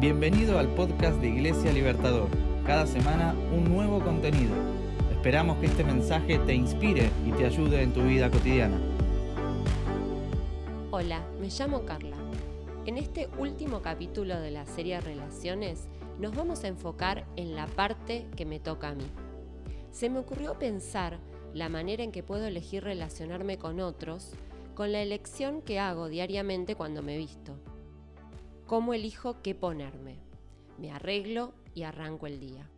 Bienvenido al podcast de Iglesia Libertador. Cada semana un nuevo contenido. Esperamos que este mensaje te inspire y te ayude en tu vida cotidiana. Hola, me llamo Carla. En este último capítulo de la serie Relaciones nos vamos a enfocar en la parte que me toca a mí. Se me ocurrió pensar la manera en que puedo elegir relacionarme con otros con la elección que hago diariamente cuando me visto. ¿Cómo elijo qué ponerme? Me arreglo y arranco el día.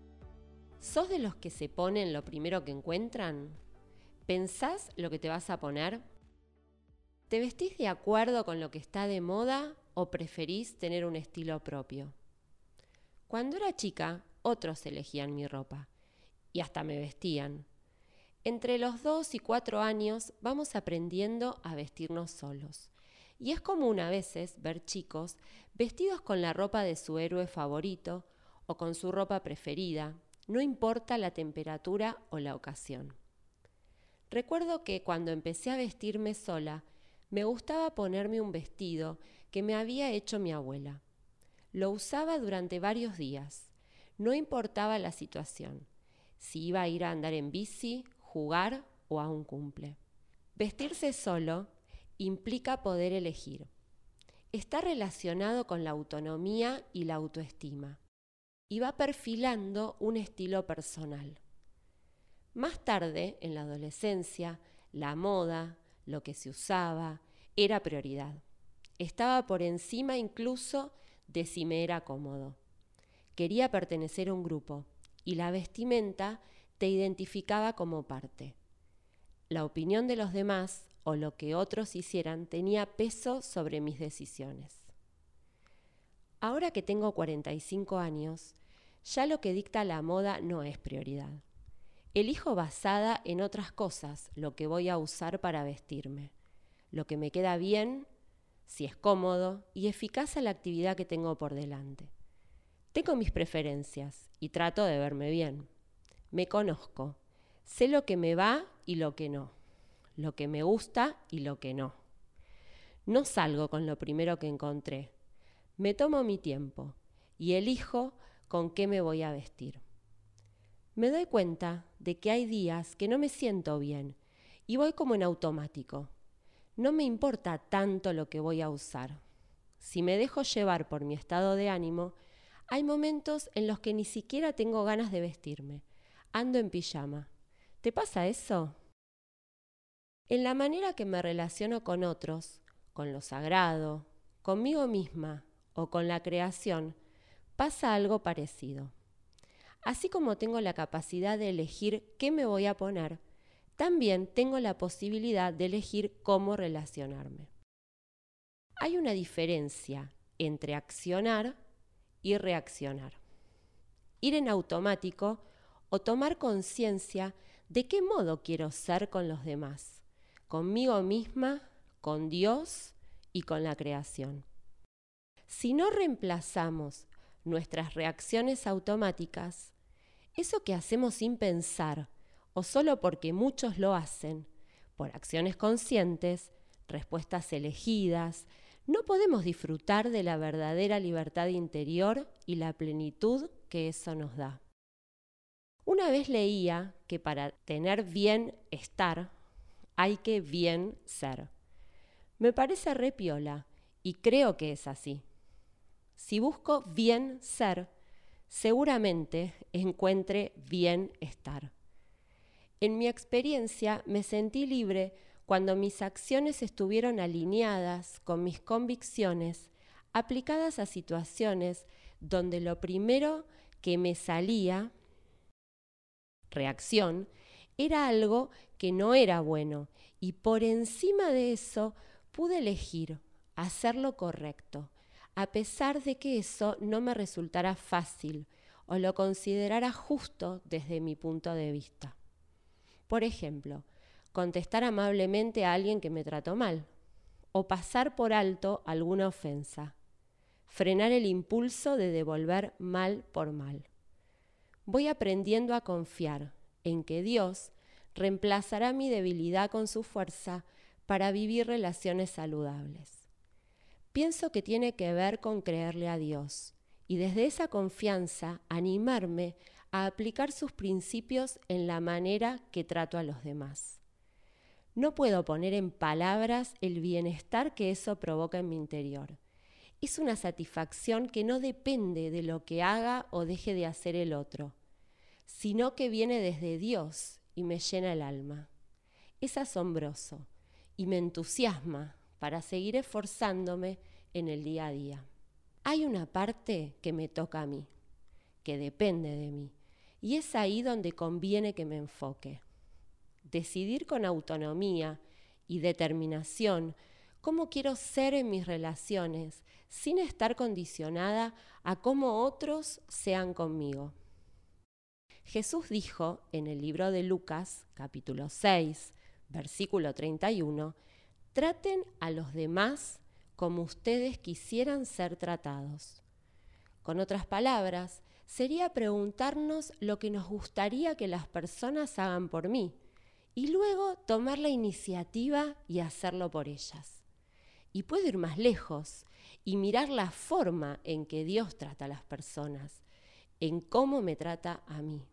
¿Sos de los que se ponen lo primero que encuentran? ¿Pensás lo que te vas a poner? ¿Te vestís de acuerdo con lo que está de moda o preferís tener un estilo propio? Cuando era chica, otros elegían mi ropa y hasta me vestían. Entre los dos y cuatro años vamos aprendiendo a vestirnos solos. Y es común a veces ver chicos vestidos con la ropa de su héroe favorito o con su ropa preferida, no importa la temperatura o la ocasión. Recuerdo que cuando empecé a vestirme sola, me gustaba ponerme un vestido que me había hecho mi abuela. Lo usaba durante varios días. No importaba la situación, si iba a ir a andar en bici, jugar o a un cumple. Vestirse solo implica poder elegir. Está relacionado con la autonomía y la autoestima y va perfilando un estilo personal. Más tarde, en la adolescencia, la moda, lo que se usaba, era prioridad. Estaba por encima incluso de si me era cómodo. Quería pertenecer a un grupo y la vestimenta te identificaba como parte. La opinión de los demás o lo que otros hicieran tenía peso sobre mis decisiones. Ahora que tengo 45 años, ya lo que dicta la moda no es prioridad. Elijo basada en otras cosas lo que voy a usar para vestirme, lo que me queda bien, si es cómodo y eficaz a la actividad que tengo por delante. Tengo mis preferencias y trato de verme bien. Me conozco, sé lo que me va y lo que no lo que me gusta y lo que no. No salgo con lo primero que encontré. Me tomo mi tiempo y elijo con qué me voy a vestir. Me doy cuenta de que hay días que no me siento bien y voy como en automático. No me importa tanto lo que voy a usar. Si me dejo llevar por mi estado de ánimo, hay momentos en los que ni siquiera tengo ganas de vestirme. Ando en pijama. ¿Te pasa eso? En la manera que me relaciono con otros, con lo sagrado, conmigo misma o con la creación, pasa algo parecido. Así como tengo la capacidad de elegir qué me voy a poner, también tengo la posibilidad de elegir cómo relacionarme. Hay una diferencia entre accionar y reaccionar. Ir en automático o tomar conciencia de qué modo quiero ser con los demás conmigo misma, con Dios y con la creación. Si no reemplazamos nuestras reacciones automáticas, eso que hacemos sin pensar o solo porque muchos lo hacen, por acciones conscientes, respuestas elegidas, no podemos disfrutar de la verdadera libertad interior y la plenitud que eso nos da. Una vez leía que para tener bien estar hay que bien ser. Me parece repiola y creo que es así. Si busco bien ser, seguramente encuentre bien estar. En mi experiencia me sentí libre cuando mis acciones estuvieron alineadas con mis convicciones, aplicadas a situaciones donde lo primero que me salía, reacción, era algo que no era bueno y por encima de eso pude elegir hacer lo correcto, a pesar de que eso no me resultara fácil o lo considerara justo desde mi punto de vista. Por ejemplo, contestar amablemente a alguien que me trató mal o pasar por alto alguna ofensa, frenar el impulso de devolver mal por mal. Voy aprendiendo a confiar en que Dios reemplazará mi debilidad con su fuerza para vivir relaciones saludables. Pienso que tiene que ver con creerle a Dios y desde esa confianza animarme a aplicar sus principios en la manera que trato a los demás. No puedo poner en palabras el bienestar que eso provoca en mi interior. Es una satisfacción que no depende de lo que haga o deje de hacer el otro, sino que viene desde Dios y me llena el alma. Es asombroso y me entusiasma para seguir esforzándome en el día a día. Hay una parte que me toca a mí, que depende de mí, y es ahí donde conviene que me enfoque. Decidir con autonomía y determinación cómo quiero ser en mis relaciones, sin estar condicionada a cómo otros sean conmigo. Jesús dijo en el libro de Lucas, capítulo 6, versículo 31, traten a los demás como ustedes quisieran ser tratados. Con otras palabras, sería preguntarnos lo que nos gustaría que las personas hagan por mí y luego tomar la iniciativa y hacerlo por ellas. Y puedo ir más lejos y mirar la forma en que Dios trata a las personas, en cómo me trata a mí.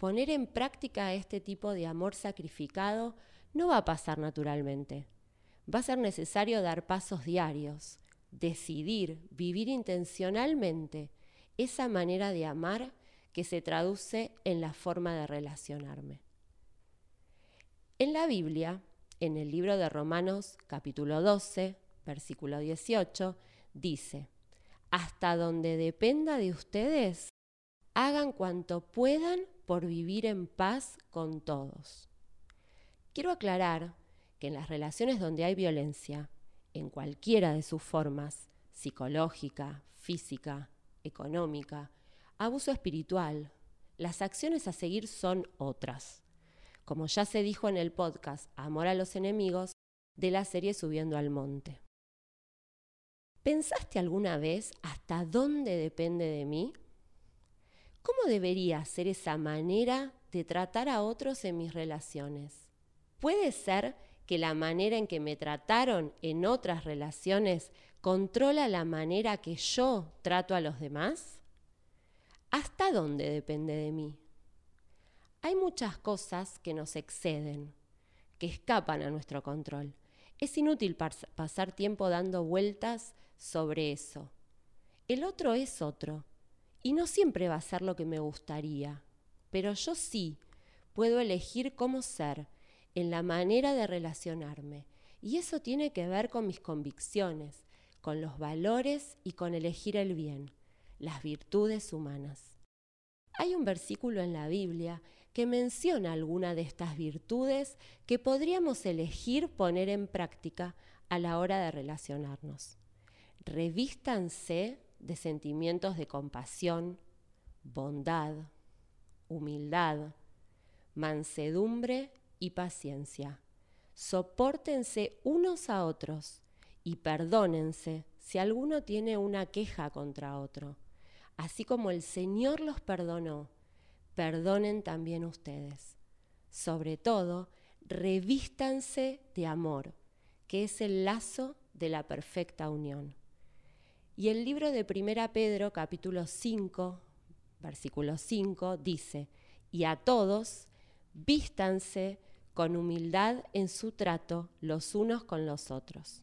Poner en práctica este tipo de amor sacrificado no va a pasar naturalmente. Va a ser necesario dar pasos diarios, decidir, vivir intencionalmente esa manera de amar que se traduce en la forma de relacionarme. En la Biblia, en el libro de Romanos capítulo 12, versículo 18, dice, hasta donde dependa de ustedes, hagan cuanto puedan por vivir en paz con todos. Quiero aclarar que en las relaciones donde hay violencia, en cualquiera de sus formas, psicológica, física, económica, abuso espiritual, las acciones a seguir son otras. Como ya se dijo en el podcast Amor a los enemigos de la serie Subiendo al Monte. ¿Pensaste alguna vez hasta dónde depende de mí? ¿Cómo debería ser esa manera de tratar a otros en mis relaciones? ¿Puede ser que la manera en que me trataron en otras relaciones controla la manera que yo trato a los demás? ¿Hasta dónde depende de mí? Hay muchas cosas que nos exceden, que escapan a nuestro control. Es inútil pasar tiempo dando vueltas sobre eso. El otro es otro, y no siempre va a ser lo que me gustaría, pero yo sí puedo elegir cómo ser en la manera de relacionarme. Y eso tiene que ver con mis convicciones, con los valores y con elegir el bien, las virtudes humanas. Hay un versículo en la Biblia que menciona alguna de estas virtudes que podríamos elegir poner en práctica a la hora de relacionarnos. Revístanse de sentimientos de compasión, bondad, humildad, mansedumbre y paciencia. Sopórtense unos a otros y perdónense si alguno tiene una queja contra otro. Así como el Señor los perdonó, perdonen también ustedes. Sobre todo, revístanse de amor, que es el lazo de la perfecta unión. Y el libro de Primera Pedro, capítulo 5, versículo 5, dice, y a todos vístanse con humildad en su trato los unos con los otros.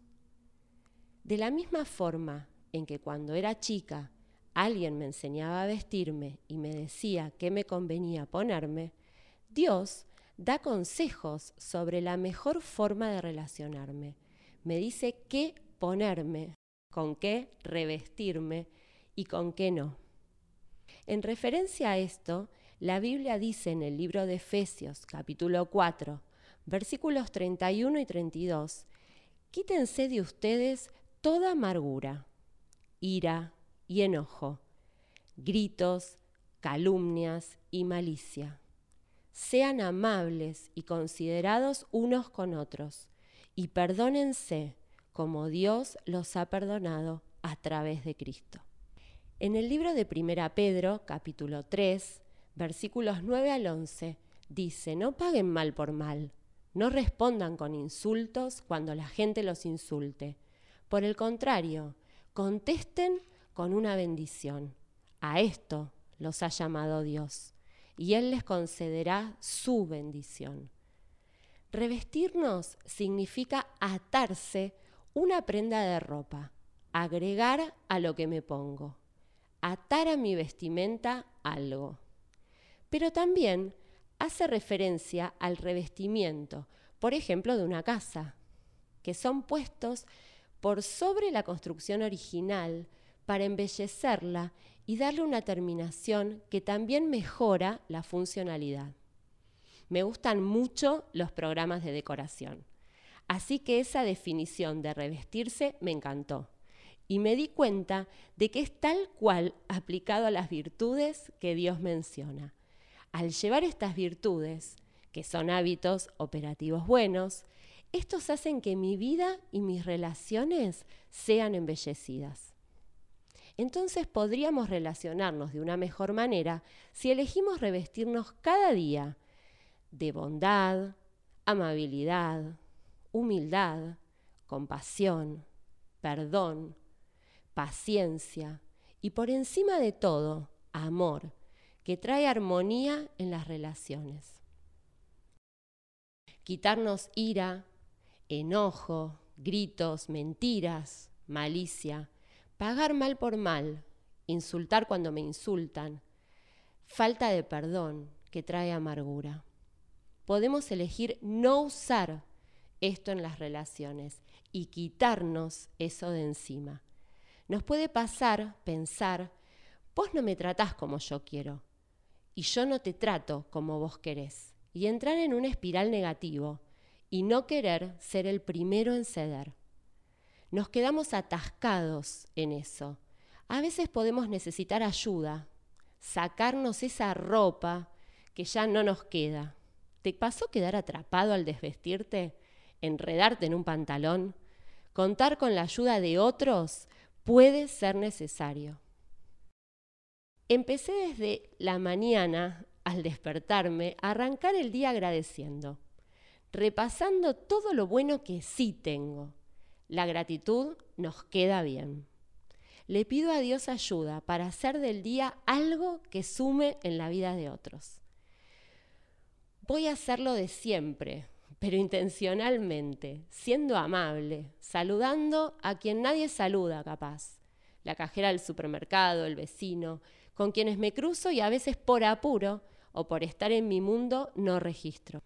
De la misma forma en que cuando era chica alguien me enseñaba a vestirme y me decía qué me convenía ponerme, Dios da consejos sobre la mejor forma de relacionarme. Me dice qué ponerme con qué revestirme y con qué no. En referencia a esto, la Biblia dice en el libro de Efesios capítulo 4, versículos 31 y 32, quítense de ustedes toda amargura, ira y enojo, gritos, calumnias y malicia. Sean amables y considerados unos con otros, y perdónense como Dios los ha perdonado a través de Cristo. En el libro de Primera Pedro, capítulo 3, versículos 9 al 11, dice, no paguen mal por mal, no respondan con insultos cuando la gente los insulte. Por el contrario, contesten con una bendición. A esto los ha llamado Dios, y Él les concederá su bendición. Revestirnos significa atarse una prenda de ropa, agregar a lo que me pongo, atar a mi vestimenta algo. Pero también hace referencia al revestimiento, por ejemplo, de una casa, que son puestos por sobre la construcción original para embellecerla y darle una terminación que también mejora la funcionalidad. Me gustan mucho los programas de decoración, así que esa definición de revestirse me encantó y me di cuenta de que es tal cual aplicado a las virtudes que Dios menciona. Al llevar estas virtudes, que son hábitos operativos buenos, estos hacen que mi vida y mis relaciones sean embellecidas. Entonces podríamos relacionarnos de una mejor manera si elegimos revestirnos cada día de bondad, amabilidad, humildad, compasión, perdón, paciencia y por encima de todo, amor, que trae armonía en las relaciones. Quitarnos ira, enojo, gritos, mentiras, malicia, pagar mal por mal, insultar cuando me insultan, falta de perdón que trae amargura. Podemos elegir no usar esto en las relaciones y quitarnos eso de encima. Nos puede pasar pensar, vos no me tratás como yo quiero y yo no te trato como vos querés, y entrar en un espiral negativo y no querer ser el primero en ceder. Nos quedamos atascados en eso. A veces podemos necesitar ayuda, sacarnos esa ropa que ya no nos queda. ¿Te pasó quedar atrapado al desvestirte? ¿Enredarte en un pantalón? Contar con la ayuda de otros puede ser necesario. Empecé desde la mañana, al despertarme, a arrancar el día agradeciendo, repasando todo lo bueno que sí tengo. La gratitud nos queda bien. Le pido a Dios ayuda para hacer del día algo que sume en la vida de otros. Voy a hacerlo de siempre, pero intencionalmente, siendo amable, saludando a quien nadie saluda capaz, la cajera del supermercado, el vecino, con quienes me cruzo y a veces por apuro o por estar en mi mundo no registro.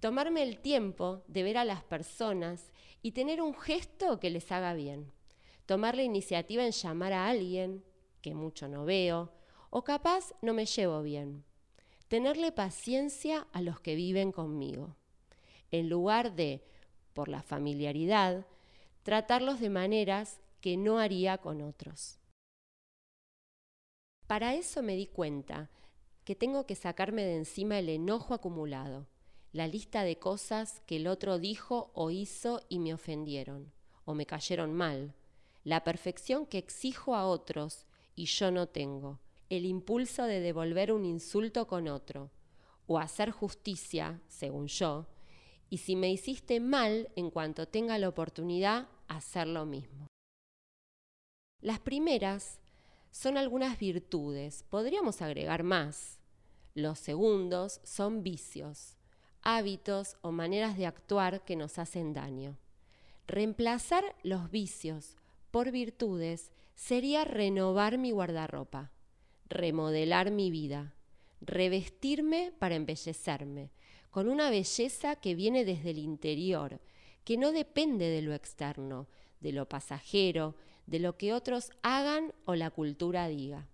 Tomarme el tiempo de ver a las personas y tener un gesto que les haga bien. Tomar la iniciativa en llamar a alguien que mucho no veo o capaz no me llevo bien tenerle paciencia a los que viven conmigo, en lugar de, por la familiaridad, tratarlos de maneras que no haría con otros. Para eso me di cuenta que tengo que sacarme de encima el enojo acumulado, la lista de cosas que el otro dijo o hizo y me ofendieron, o me cayeron mal, la perfección que exijo a otros y yo no tengo, el impulso de devolver un insulto con otro, o hacer justicia, según yo, y si me hiciste mal, en cuanto tenga la oportunidad, hacer lo mismo. Las primeras son algunas virtudes, podríamos agregar más. Los segundos son vicios, hábitos o maneras de actuar que nos hacen daño. Reemplazar los vicios por virtudes sería renovar mi guardarropa remodelar mi vida, revestirme para embellecerme, con una belleza que viene desde el interior, que no depende de lo externo, de lo pasajero, de lo que otros hagan o la cultura diga.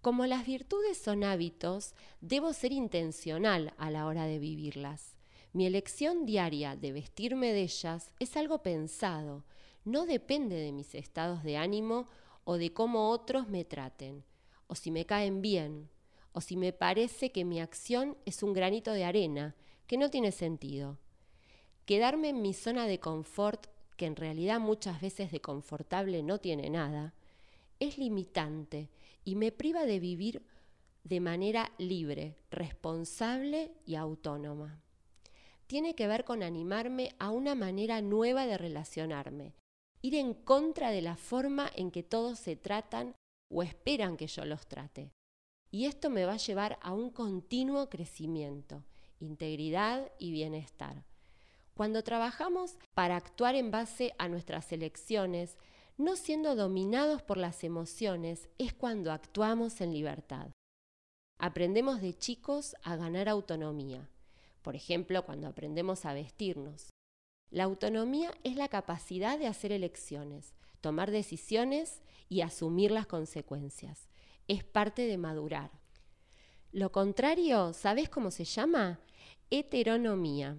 Como las virtudes son hábitos, debo ser intencional a la hora de vivirlas. Mi elección diaria de vestirme de ellas es algo pensado, no depende de mis estados de ánimo o de cómo otros me traten o si me caen bien, o si me parece que mi acción es un granito de arena, que no tiene sentido. Quedarme en mi zona de confort, que en realidad muchas veces de confortable no tiene nada, es limitante y me priva de vivir de manera libre, responsable y autónoma. Tiene que ver con animarme a una manera nueva de relacionarme, ir en contra de la forma en que todos se tratan o esperan que yo los trate. Y esto me va a llevar a un continuo crecimiento, integridad y bienestar. Cuando trabajamos para actuar en base a nuestras elecciones, no siendo dominados por las emociones, es cuando actuamos en libertad. Aprendemos de chicos a ganar autonomía, por ejemplo, cuando aprendemos a vestirnos. La autonomía es la capacidad de hacer elecciones, tomar decisiones y asumir las consecuencias. Es parte de madurar. Lo contrario, ¿sabes cómo se llama? Heteronomía.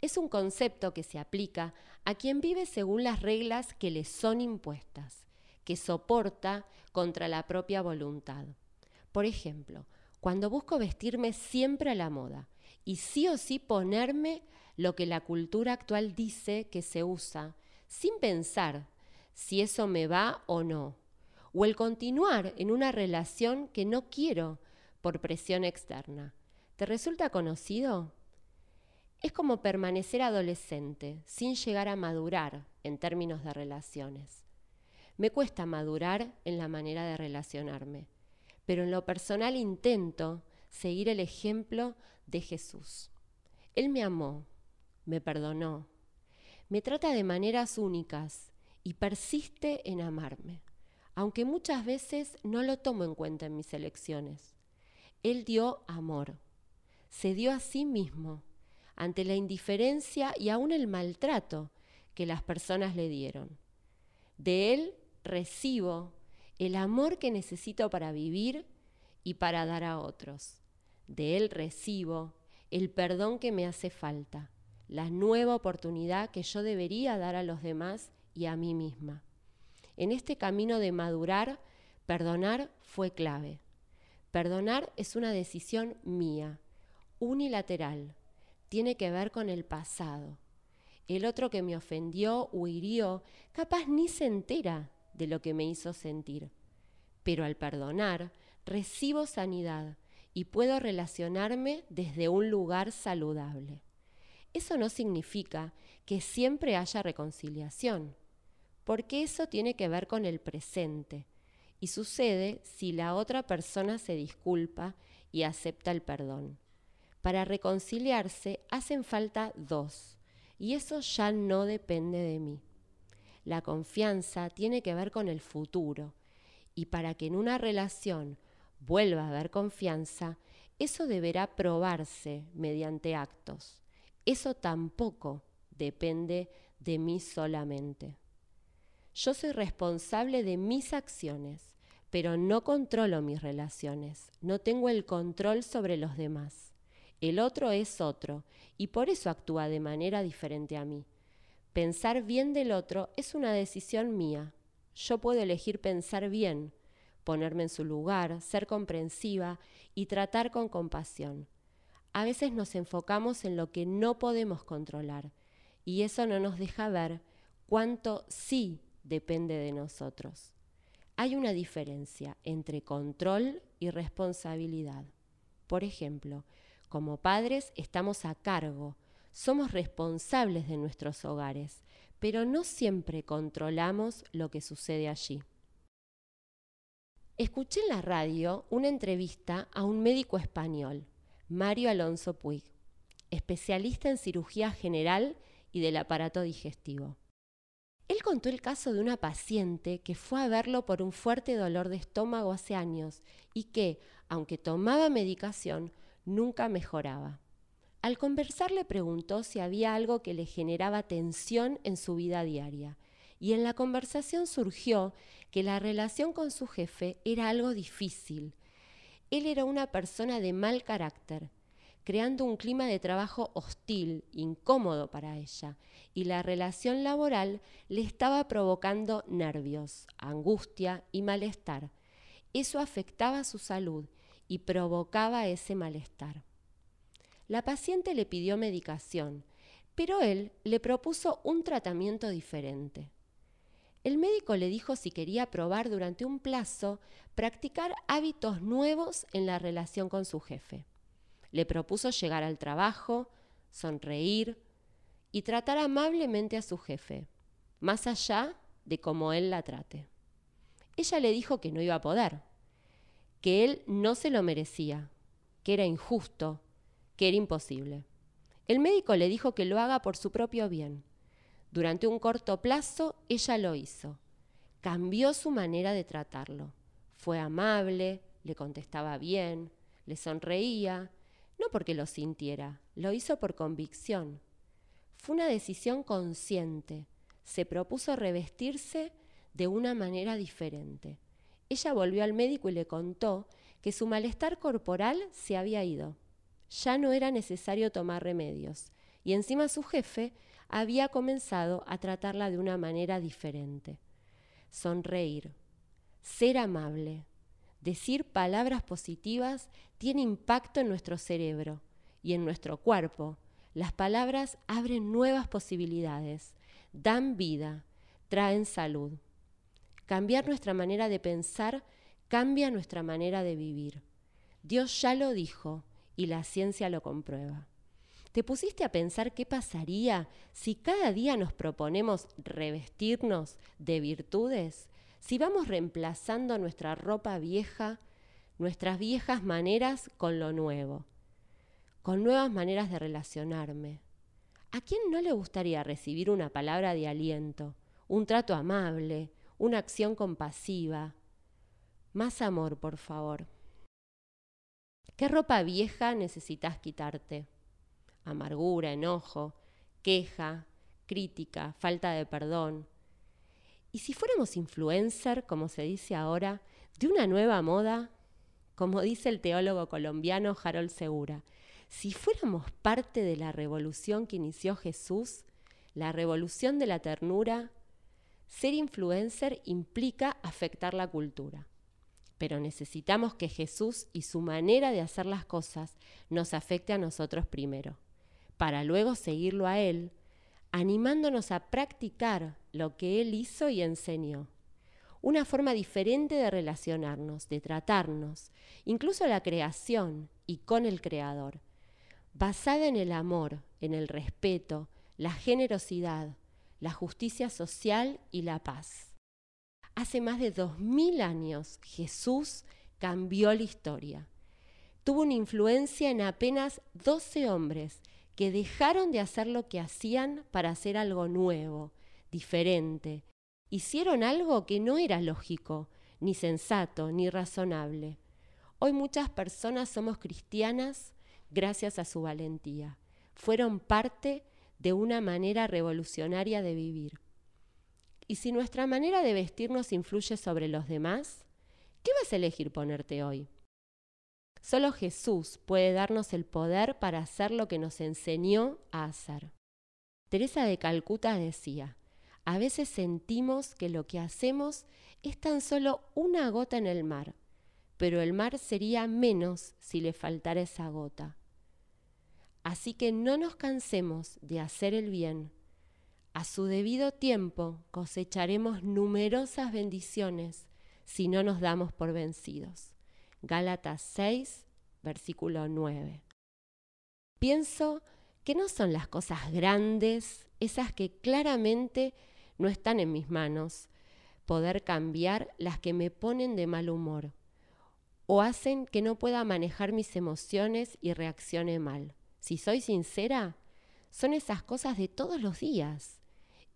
Es un concepto que se aplica a quien vive según las reglas que le son impuestas, que soporta contra la propia voluntad. Por ejemplo, cuando busco vestirme siempre a la moda y sí o sí ponerme lo que la cultura actual dice que se usa, sin pensar si eso me va o no, o el continuar en una relación que no quiero por presión externa. ¿Te resulta conocido? Es como permanecer adolescente sin llegar a madurar en términos de relaciones. Me cuesta madurar en la manera de relacionarme, pero en lo personal intento seguir el ejemplo de Jesús. Él me amó, me perdonó, me trata de maneras únicas y persiste en amarme, aunque muchas veces no lo tomo en cuenta en mis elecciones. Él dio amor, se dio a sí mismo ante la indiferencia y aún el maltrato que las personas le dieron. De Él recibo el amor que necesito para vivir y para dar a otros. De Él recibo el perdón que me hace falta la nueva oportunidad que yo debería dar a los demás a mí misma. En este camino de madurar, perdonar fue clave. Perdonar es una decisión mía, unilateral. Tiene que ver con el pasado. El otro que me ofendió o hirió, capaz ni se entera de lo que me hizo sentir. Pero al perdonar, recibo sanidad y puedo relacionarme desde un lugar saludable. Eso no significa que siempre haya reconciliación, porque eso tiene que ver con el presente y sucede si la otra persona se disculpa y acepta el perdón. Para reconciliarse hacen falta dos, y eso ya no depende de mí. La confianza tiene que ver con el futuro, y para que en una relación vuelva a haber confianza, eso deberá probarse mediante actos. Eso tampoco depende de mí solamente. Yo soy responsable de mis acciones, pero no controlo mis relaciones, no tengo el control sobre los demás. El otro es otro y por eso actúa de manera diferente a mí. Pensar bien del otro es una decisión mía. Yo puedo elegir pensar bien, ponerme en su lugar, ser comprensiva y tratar con compasión a veces nos enfocamos en lo que no podemos controlar y eso no nos deja ver cuánto sí depende de nosotros. Hay una diferencia entre control y responsabilidad. Por ejemplo, como padres estamos a cargo, somos responsables de nuestros hogares, pero no siempre controlamos lo que sucede allí. Escuché en la radio una entrevista a un médico español Mario Alonso Puig, especialista en cirugía general y del aparato digestivo. Él contó el caso de una paciente que fue a verlo por un fuerte dolor de estómago hace años y que, aunque tomaba medicación, nunca mejoraba. Al conversar le preguntó si había algo que le generaba tensión en su vida diaria, y en la conversación surgió que la relación con su jefe era algo difícil, él era una persona de mal carácter, creando un clima de trabajo hostil, incómodo para ella, y la relación laboral le estaba provocando nervios, angustia y malestar. Eso afectaba su salud y provocaba ese malestar. La paciente le pidió medicación, pero él le propuso un tratamiento diferente. El médico le dijo si quería probar durante un plazo practicar hábitos nuevos en la relación con su jefe. Le propuso llegar al trabajo, sonreír y tratar amablemente a su jefe, más allá de cómo él la trate. Ella le dijo que no iba a poder, que él no se lo merecía, que era injusto, que era imposible. El médico le dijo que lo haga por su propio bien. Durante un corto plazo, ella lo hizo. Cambió su manera de tratarlo. Fue amable, le contestaba bien, le sonreía, no porque lo sintiera, lo hizo por convicción. Fue una decisión consciente. Se propuso revestirse de una manera diferente. Ella volvió al médico y le contó que su malestar corporal se había ido. Ya no era necesario tomar remedios. Y encima su jefe había comenzado a tratarla de una manera diferente. Sonreír, ser amable, decir palabras positivas tiene impacto en nuestro cerebro y en nuestro cuerpo. Las palabras abren nuevas posibilidades, dan vida, traen salud. Cambiar nuestra manera de pensar cambia nuestra manera de vivir. Dios ya lo dijo y la ciencia lo comprueba. ¿Te pusiste a pensar qué pasaría si cada día nos proponemos revestirnos de virtudes? Si vamos reemplazando nuestra ropa vieja, nuestras viejas maneras con lo nuevo, con nuevas maneras de relacionarme. ¿A quién no le gustaría recibir una palabra de aliento, un trato amable, una acción compasiva. Más amor, por favor. ¿Qué ropa vieja necesitas quitarte? Amargura, enojo, queja, crítica, falta de perdón. ¿Y si fuéramos influencer, como se dice ahora, de una nueva moda, como dice el teólogo colombiano Harold Segura, si fuéramos parte de la revolución que inició Jesús, la revolución de la ternura, ser influencer implica afectar la cultura. Pero necesitamos que Jesús y su manera de hacer las cosas nos afecte a nosotros primero, para luego seguirlo a Él, animándonos a practicar lo que Él hizo y enseñó. Una forma diferente de relacionarnos, de tratarnos, incluso la creación y con el Creador, basada en el amor, en el respeto, la generosidad, la justicia social y la paz. Hace más de dos mil años Jesús cambió la historia. Tuvo una influencia en apenas doce hombres que dejaron de hacer lo que hacían para hacer algo nuevo, diferente. Hicieron algo que no era lógico, ni sensato, ni razonable. Hoy muchas personas somos cristianas gracias a su valentía. Fueron parte de una manera revolucionaria de vivir. Y si nuestra manera de vestirnos influye sobre los demás, ¿qué vas a elegir ponerte hoy? Solo Jesús puede darnos el poder para hacer lo que nos enseñó a hacer. Teresa de Calcuta decía, a veces sentimos que lo que hacemos es tan solo una gota en el mar, pero el mar sería menos si le faltara esa gota. Así que no nos cansemos de hacer el bien. A su debido tiempo cosecharemos numerosas bendiciones si no nos damos por vencidos. Gálatas 6, versículo 9. Pienso que no son las cosas grandes, esas que claramente no están en mis manos, poder cambiar las que me ponen de mal humor o hacen que no pueda manejar mis emociones y reaccione mal si soy sincera, son esas cosas de todos los días,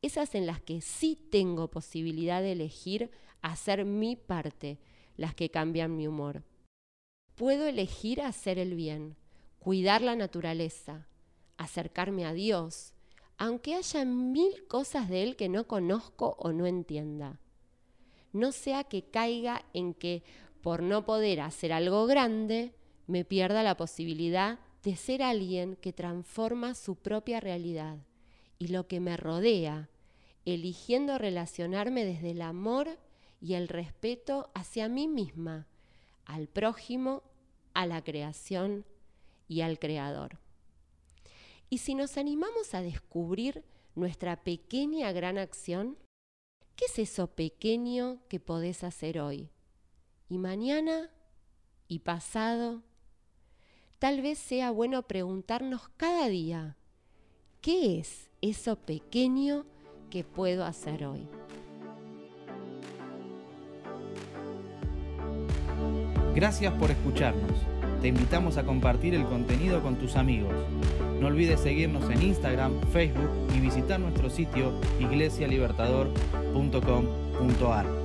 esas en las que sí tengo posibilidad de elegir hacer mi parte, las que cambian mi humor. Puedo elegir hacer el bien, cuidar la naturaleza, acercarme a Dios, aunque haya mil cosas de Él que no conozco o no entienda. No sea que caiga en que por no poder hacer algo grande, me pierda la posibilidad de ser alguien que transforma su propia realidad y lo que me rodea, eligiendo relacionarme desde el amor y el respeto hacia mí misma, al prójimo, a la creación y al creador. Y si nos animamos a descubrir nuestra pequeña gran acción, ¿qué es eso pequeño que podés hacer hoy? ¿Y mañana? ¿Y pasado? Tal vez sea bueno preguntarnos cada día, ¿qué es eso pequeño que puedo hacer hoy? Gracias por escucharnos. Te invitamos a compartir el contenido con tus amigos. No olvides seguirnos en Instagram, Facebook y visitar nuestro sitio iglesialibertador.com.ar.